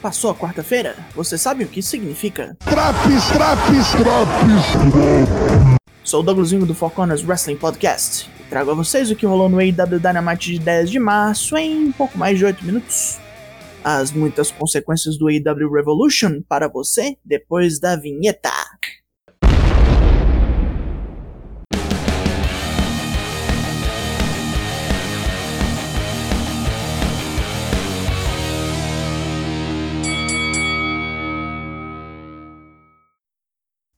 Passou a quarta-feira? Você sabe o que isso significa? Traps, traps, traps. Sou o Douglasinho do Four Corners Wrestling Podcast e trago a vocês o que rolou no AEW Dynamite de 10 de março em pouco mais de 8 minutos. As muitas consequências do AEW Revolution para você depois da vinheta.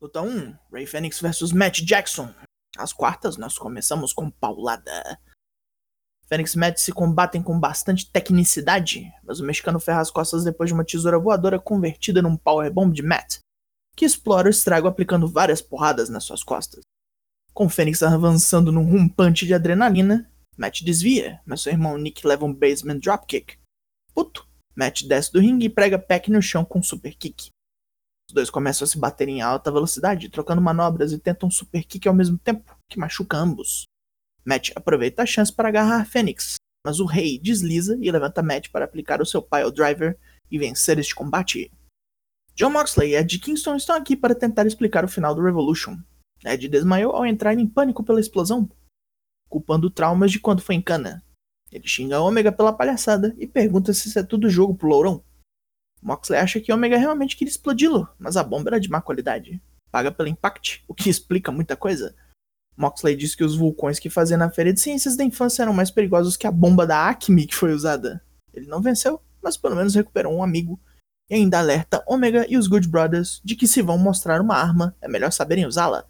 Luta 1: Ray Phoenix vs Matt Jackson. As quartas nós começamos com paulada. Phoenix e Matt se combatem com bastante tecnicidade, mas o mexicano ferra as costas depois de uma tesoura voadora convertida num powerbomb de Matt, que explora o estrago aplicando várias porradas nas suas costas. Com Phoenix avançando num rompante de adrenalina, Matt desvia, mas seu irmão Nick leva um basement dropkick. Puto, Matt desce do ringue e prega Peck no chão com um super kick. Os dois começam a se bater em alta velocidade, trocando manobras e tentam um super kick ao mesmo tempo, que machuca ambos. Matt aproveita a chance para agarrar Fênix, mas o rei desliza e levanta Matt para aplicar o seu pile driver e vencer este combate. John Moxley e Ed Kingston estão aqui para tentar explicar o final do Revolution. Ed desmaiou ao entrar em pânico pela explosão, culpando traumas de quando foi em cana. Ele xinga Omega pela palhaçada e pergunta se isso é tudo jogo pro Lourão. Moxley acha que Omega realmente queria explodi-lo, mas a bomba era de má qualidade. Paga pelo impact, o que explica muita coisa. Moxley diz que os vulcões que fazia na Feira de Ciências da Infância eram mais perigosos que a bomba da Acme que foi usada. Ele não venceu, mas pelo menos recuperou um amigo. E ainda alerta Omega e os Good Brothers de que se vão mostrar uma arma, é melhor saberem usá-la.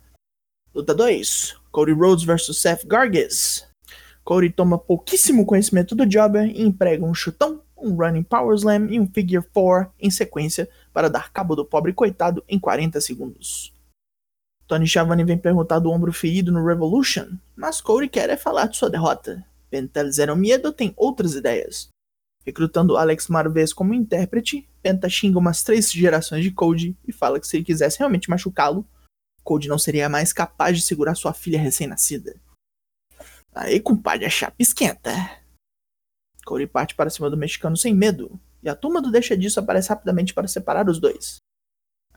Luta 2: Cody Rhodes vs Seth Gargis. Cody toma pouquíssimo conhecimento do Jobber e emprega um chutão um Running Power Slam e um Figure 4 em sequência para dar cabo do pobre coitado em 40 segundos. Tony Schiavone vem perguntar do ombro ferido no Revolution, mas Cody quer é falar de sua derrota. Penta Zero Miedo tem outras ideias. Recrutando Alex Marvez como intérprete, Penta xinga umas três gerações de Cody e fala que se ele quisesse realmente machucá-lo, Cody não seria mais capaz de segurar sua filha recém-nascida. Aí, compadre, a chapa esquenta. Cody parte para cima do mexicano sem medo, e a turma do Deixa Disso aparece rapidamente para separar os dois.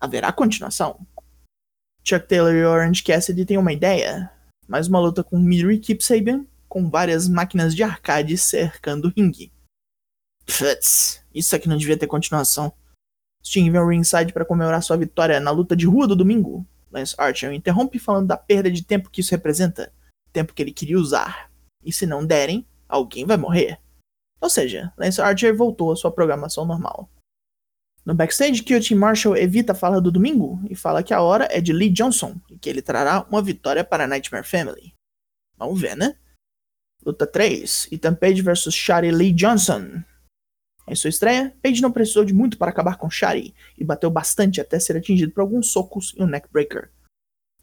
Haverá continuação? Chuck Taylor e Orange Cassidy têm uma ideia, mais uma luta com Miri Keep Sabian, com várias máquinas de arcade cercando o ringue. Putz, isso aqui não devia ter continuação. Sting vem ao ringside para comemorar sua vitória na luta de rua do domingo. Lance Archer interrompe falando da perda de tempo que isso representa, tempo que ele queria usar. E se não derem, alguém vai morrer. Ou seja, Lance Archer voltou à sua programação normal. No backstage, QT Marshall evita a fala do domingo e fala que a hora é de Lee Johnson e que ele trará uma vitória para a Nightmare Family. Vamos ver, né? Luta 3: Ethan Page vs Shari Lee Johnson. Em sua estreia, Page não precisou de muito para acabar com Shari e bateu bastante até ser atingido por alguns socos e um neckbreaker.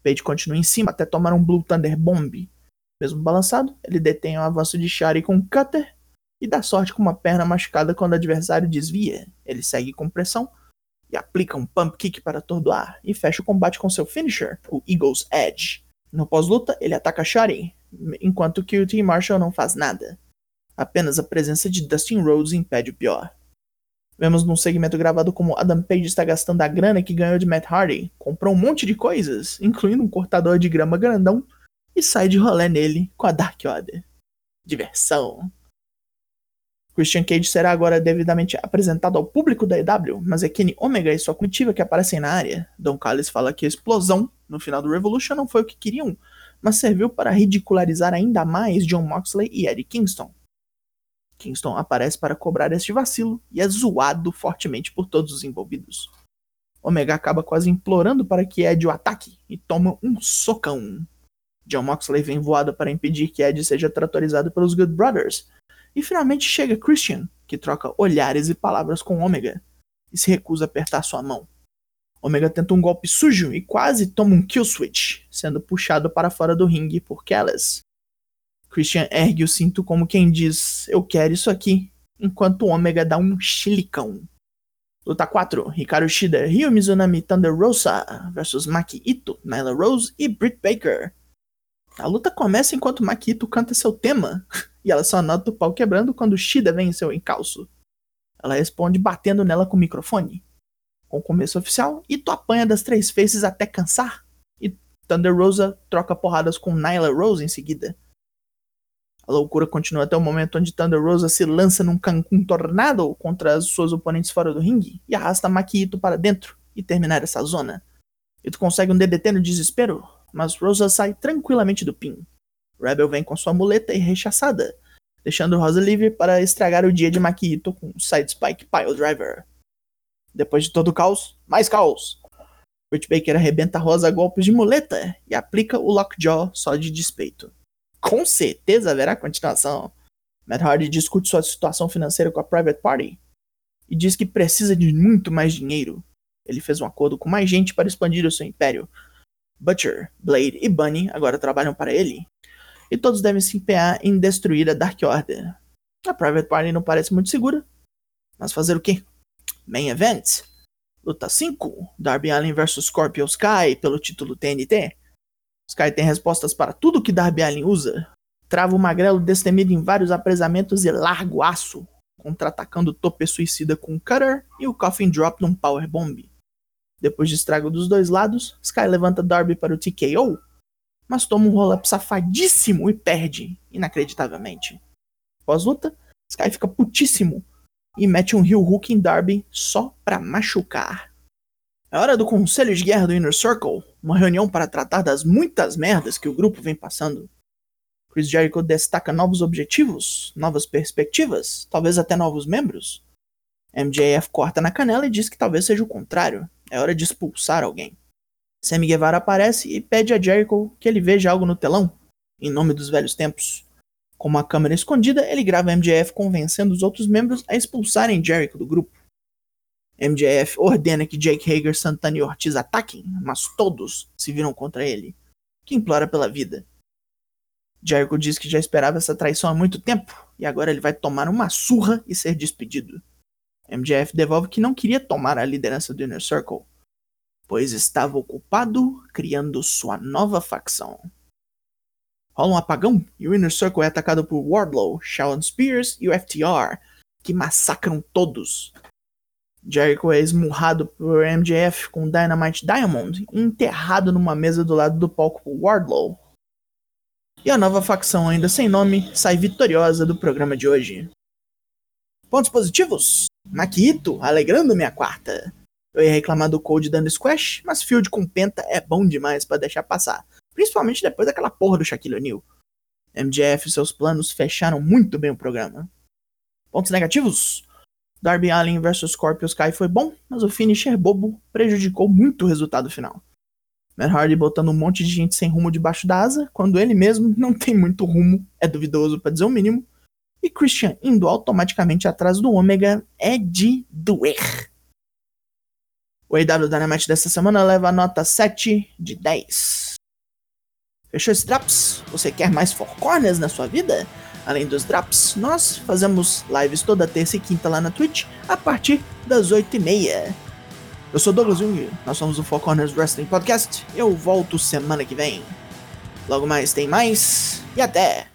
Page continua em cima até tomar um Blue Thunder Bomb. Mesmo balançado, ele detém o avanço de Shari com um cutter e dá sorte com uma perna machucada quando o adversário desvia. Ele segue com pressão e aplica um pump kick para atordoar e fecha o combate com seu finisher, o Eagle's Edge. No pós-luta, ele ataca Shari, enquanto que o Team Marshall não faz nada. Apenas a presença de Dustin Rhodes impede o pior. Vemos num segmento gravado como Adam Page está gastando a grana que ganhou de Matt Hardy, comprou um monte de coisas, incluindo um cortador de grama grandão, e sai de rolê nele com a Dark Order. Diversão. Christian Cage será agora devidamente apresentado ao público da EW, mas é Kenny Omega e sua comitiva que aparecem na área. Don Callis fala que a explosão no final do Revolution não foi o que queriam, mas serviu para ridicularizar ainda mais John Moxley e Eddie Kingston. Kingston aparece para cobrar este vacilo e é zoado fortemente por todos os envolvidos. Omega acaba quase implorando para que Ed o ataque e toma um socão. John Moxley vem voado para impedir que Ed seja tratorizado pelos Good Brothers, e finalmente chega Christian, que troca olhares e palavras com Omega e se recusa a apertar sua mão. Omega tenta um golpe sujo e quase toma um kill switch, sendo puxado para fora do ringue por Kellis. Christian ergue o cinto como quem diz: Eu quero isso aqui, enquanto Omega dá um chilicão. Luta 4: Hikaru Shida, Ryo Mizunami Thunder Rosa vs Maki Ito, Nyla Rose e Britt Baker. A luta começa enquanto Maki Ito canta seu tema, e ela só nota o pau quebrando quando Shida vem em seu encalço. Ela responde batendo nela com o microfone. Com o começo oficial, Ito apanha das três faces até cansar. E Thunder Rosa troca porradas com Nyla Rose em seguida. A loucura continua até o momento onde Thunder Rosa se lança num Cancun Tornado contra as suas oponentes fora do ringue e arrasta Maki Ito para dentro e terminar essa zona. Ito consegue um DDT no desespero, mas Rosa sai tranquilamente do pin. Rebel vem com sua muleta e rechaçada, deixando Rosa livre para estragar o dia de Maki Ito com Side Spike Pile Driver. Depois de todo o caos, mais caos! Britt Baker arrebenta Rosa a golpes de muleta e aplica o Lockjaw só de despeito com certeza haverá continuação. Matt Hardy discute sua situação financeira com a Private Party e diz que precisa de muito mais dinheiro. Ele fez um acordo com mais gente para expandir o seu império. Butcher, Blade e Bunny agora trabalham para ele. E todos devem se empenhar em destruir a Dark Order. A Private Party não parece muito segura. Mas fazer o quê? Main Event. Luta 5. Darby Allin vs Scorpio Sky pelo título TNT. Sky tem respostas para tudo que Darby Allin usa. Trava o magrelo destemido em vários apresamentos e larga o aço, contra-atacando o tope suicida com o Cutter e o Coffin Drop num Power Bomb. Depois de estrago dos dois lados, Sky levanta Darby para o TKO, mas toma um roll-up safadíssimo e perde, inacreditavelmente. Pós-luta, Sky fica putíssimo e mete um heel hook em Darby só pra machucar. É hora do Conselho de Guerra do Inner Circle, uma reunião para tratar das muitas merdas que o grupo vem passando. Chris Jericho destaca novos objetivos, novas perspectivas, talvez até novos membros. MJF corta na canela e diz que talvez seja o contrário, é hora de expulsar alguém. Sammy Guevara aparece e pede a Jericho que ele veja algo no telão, em nome dos velhos tempos. Com uma câmera escondida, ele grava MJF convencendo os outros membros a expulsarem Jericho do grupo. MJF ordena que Jake Hager, Santana e Ortiz ataquem, mas todos se viram contra ele, que implora pela vida. Jericho diz que já esperava essa traição há muito tempo e agora ele vai tomar uma surra e ser despedido. MJF devolve que não queria tomar a liderança do Inner Circle, pois estava ocupado criando sua nova facção. Rola um apagão e o Inner Circle é atacado por Wardlow, Shawn Spears e o FTR, que massacram todos, Jericho é esmurrado por MJF com Dynamite Diamond e enterrado numa mesa do lado do palco por Wardlow. E a nova facção, ainda sem nome, sai vitoriosa do programa de hoje. Pontos positivos? Makito, alegrando minha quarta. Eu ia reclamar do Code dando squash, mas Field com penta é bom demais para deixar passar. Principalmente depois daquela porra do Shaquille O'Neal. MJF e seus planos fecharam muito bem o programa. Pontos negativos? Darby Allin vs Scorpio Sky foi bom, mas o finisher bobo prejudicou muito o resultado final. Matt Hardy botando um monte de gente sem rumo debaixo da asa, quando ele mesmo não tem muito rumo, é duvidoso para dizer o mínimo. E Christian indo automaticamente atrás do Ômega é de doer. O AW Dynamite dessa semana leva a nota 7 de 10. Fechou esse traps? Você quer mais Four Corners na sua vida? Além dos drops, nós fazemos lives toda terça e quinta lá na Twitch a partir das 8h30. Eu sou Douglas Jung, nós somos o Four Corners Wrestling Podcast. Eu volto semana que vem. Logo mais tem mais e até!